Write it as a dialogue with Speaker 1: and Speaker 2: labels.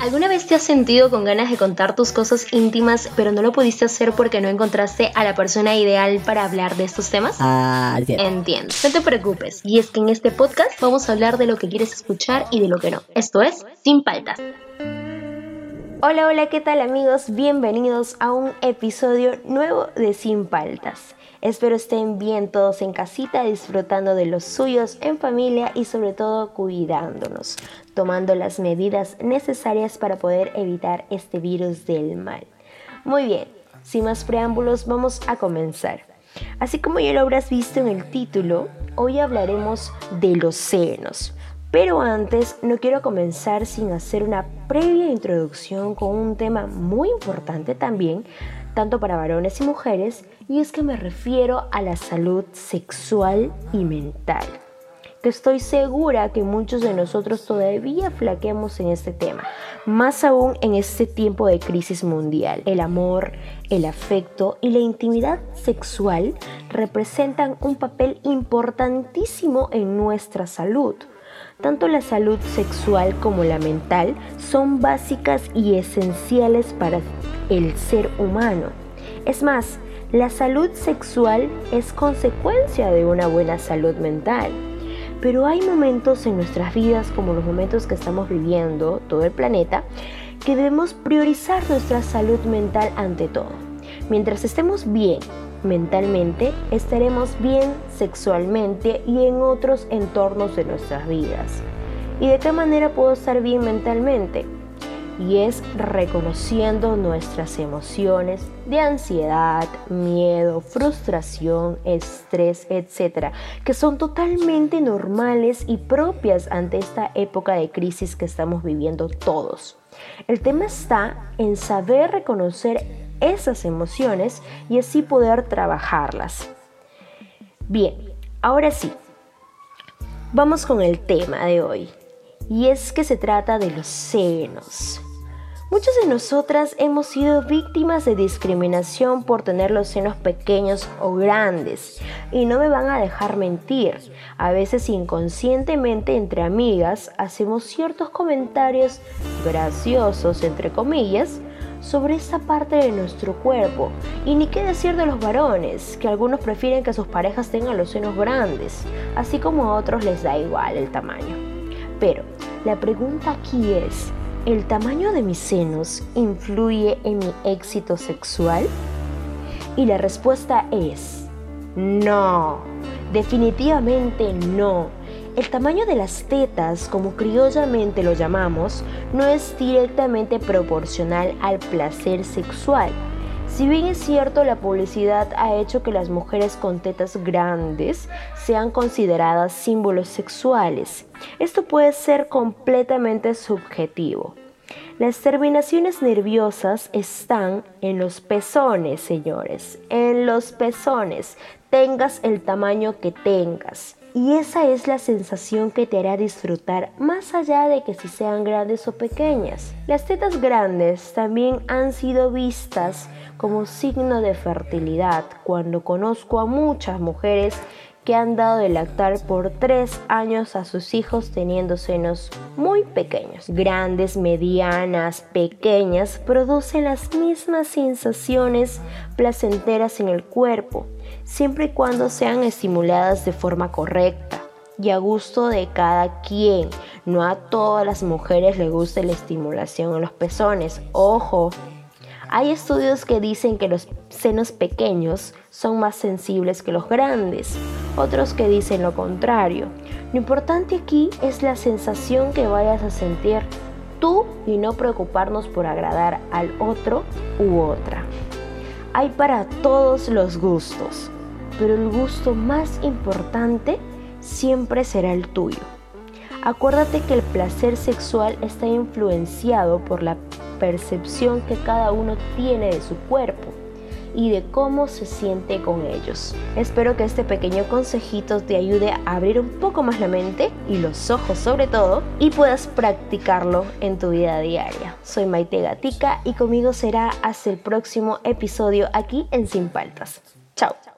Speaker 1: ¿Alguna vez te has sentido con ganas de contar tus cosas íntimas, pero no lo pudiste hacer porque no encontraste a la persona ideal para hablar de estos temas?
Speaker 2: Ah, entiendo.
Speaker 1: Entiendo. No te preocupes. Y es que en este podcast vamos a hablar de lo que quieres escuchar y de lo que no. Esto es Sin Paltas. Hola, hola, ¿qué tal amigos? Bienvenidos a un episodio nuevo de Sin Paltas. Espero estén bien todos en casita, disfrutando de los suyos en familia y sobre todo cuidándonos, tomando las medidas necesarias para poder evitar este virus del mal. Muy bien, sin más preámbulos vamos a comenzar. Así como ya lo habrás visto en el título, hoy hablaremos de los senos. Pero antes no quiero comenzar sin hacer una previa introducción con un tema muy importante también tanto para varones y mujeres, y es que me refiero a la salud sexual y mental. Que estoy segura que muchos de nosotros todavía flaqueamos en este tema, más aún en este tiempo de crisis mundial. El amor, el afecto y la intimidad sexual representan un papel importantísimo en nuestra salud. Tanto la salud sexual como la mental son básicas y esenciales para el ser humano. Es más, la salud sexual es consecuencia de una buena salud mental. Pero hay momentos en nuestras vidas, como los momentos que estamos viviendo, todo el planeta, que debemos priorizar nuestra salud mental ante todo. Mientras estemos bien mentalmente, estaremos bien sexualmente y en otros entornos de nuestras vidas. ¿Y de qué manera puedo estar bien mentalmente? Y es reconociendo nuestras emociones de ansiedad, miedo, frustración, estrés, etc., que son totalmente normales y propias ante esta época de crisis que estamos viviendo todos. El tema está en saber reconocer esas emociones y así poder trabajarlas. Bien, ahora sí, vamos con el tema de hoy. Y es que se trata de los senos. Muchas de nosotras hemos sido víctimas de discriminación por tener los senos pequeños o grandes. Y no me van a dejar mentir. A veces inconscientemente entre amigas hacemos ciertos comentarios graciosos, entre comillas, sobre esta parte de nuestro cuerpo. Y ni qué decir de los varones, que algunos prefieren que sus parejas tengan los senos grandes, así como a otros les da igual el tamaño. Pero la pregunta aquí es, ¿el tamaño de mis senos influye en mi éxito sexual? Y la respuesta es, no, definitivamente no. El tamaño de las tetas, como criollamente lo llamamos, no es directamente proporcional al placer sexual. Si bien es cierto, la publicidad ha hecho que las mujeres con tetas grandes sean consideradas símbolos sexuales. Esto puede ser completamente subjetivo. Las terminaciones nerviosas están en los pezones, señores, en los pezones, tengas el tamaño que tengas. Y esa es la sensación que te hará disfrutar más allá de que si sean grandes o pequeñas. Las tetas grandes también han sido vistas como signo de fertilidad cuando conozco a muchas mujeres que han dado de lactar por tres años a sus hijos teniendo senos muy pequeños. Grandes, medianas, pequeñas producen las mismas sensaciones placenteras en el cuerpo siempre y cuando sean estimuladas de forma correcta y a gusto de cada quien. No a todas las mujeres les gusta la estimulación en los pezones. Ojo, hay estudios que dicen que los senos pequeños son más sensibles que los grandes, otros que dicen lo contrario. Lo importante aquí es la sensación que vayas a sentir tú y no preocuparnos por agradar al otro u otra. Hay para todos los gustos pero el gusto más importante siempre será el tuyo. Acuérdate que el placer sexual está influenciado por la percepción que cada uno tiene de su cuerpo y de cómo se siente con ellos. Espero que este pequeño consejito te ayude a abrir un poco más la mente y los ojos sobre todo y puedas practicarlo en tu vida diaria. Soy Maite Gatica y conmigo será hasta el próximo episodio aquí en Sin Paltas. Chao.